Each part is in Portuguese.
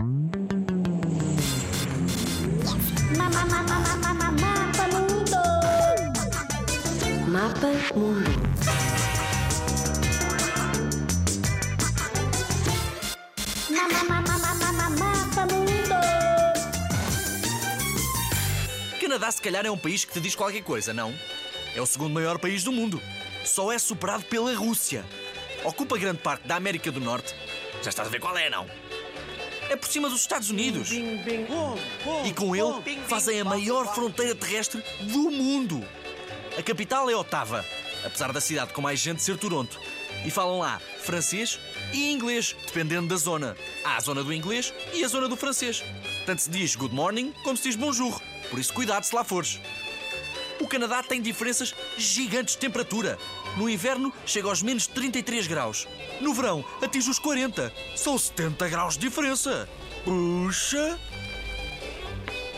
Mapa mundo. Mapa Mundo. Mapa mundo. Canadá, se calhar, é um país que te diz qualquer coisa, não? É o segundo maior país do mundo. Só é superado pela Rússia. Ocupa grande parte da América do Norte. Já estás a ver qual é, não? É por cima dos Estados Unidos. E com ele fazem a maior fronteira terrestre do mundo. A capital é Ottawa, apesar da cidade com mais gente ser Toronto. E falam lá francês e inglês, dependendo da zona. Há a zona do inglês e a zona do francês. Tanto se diz good morning como se diz bonjour. Por isso, cuidado se lá fores. O Canadá tem diferenças gigantes de temperatura. No inverno chega aos menos 33 graus. No verão atinge os 40. São 70 graus de diferença. Puxa!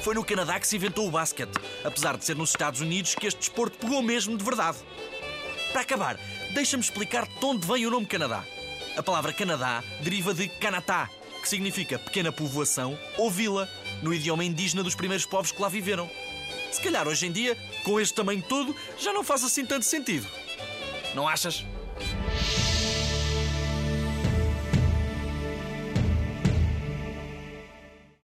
Foi no Canadá que se inventou o basquete, apesar de ser nos Estados Unidos que este desporto pegou mesmo de verdade. Para acabar, deixa-me explicar de onde vem o nome Canadá. A palavra Canadá deriva de Canatá, que significa pequena povoação ou vila, no idioma indígena dos primeiros povos que lá viveram. Se calhar hoje em dia, com este tamanho todo, já não faz assim tanto sentido. Não achas?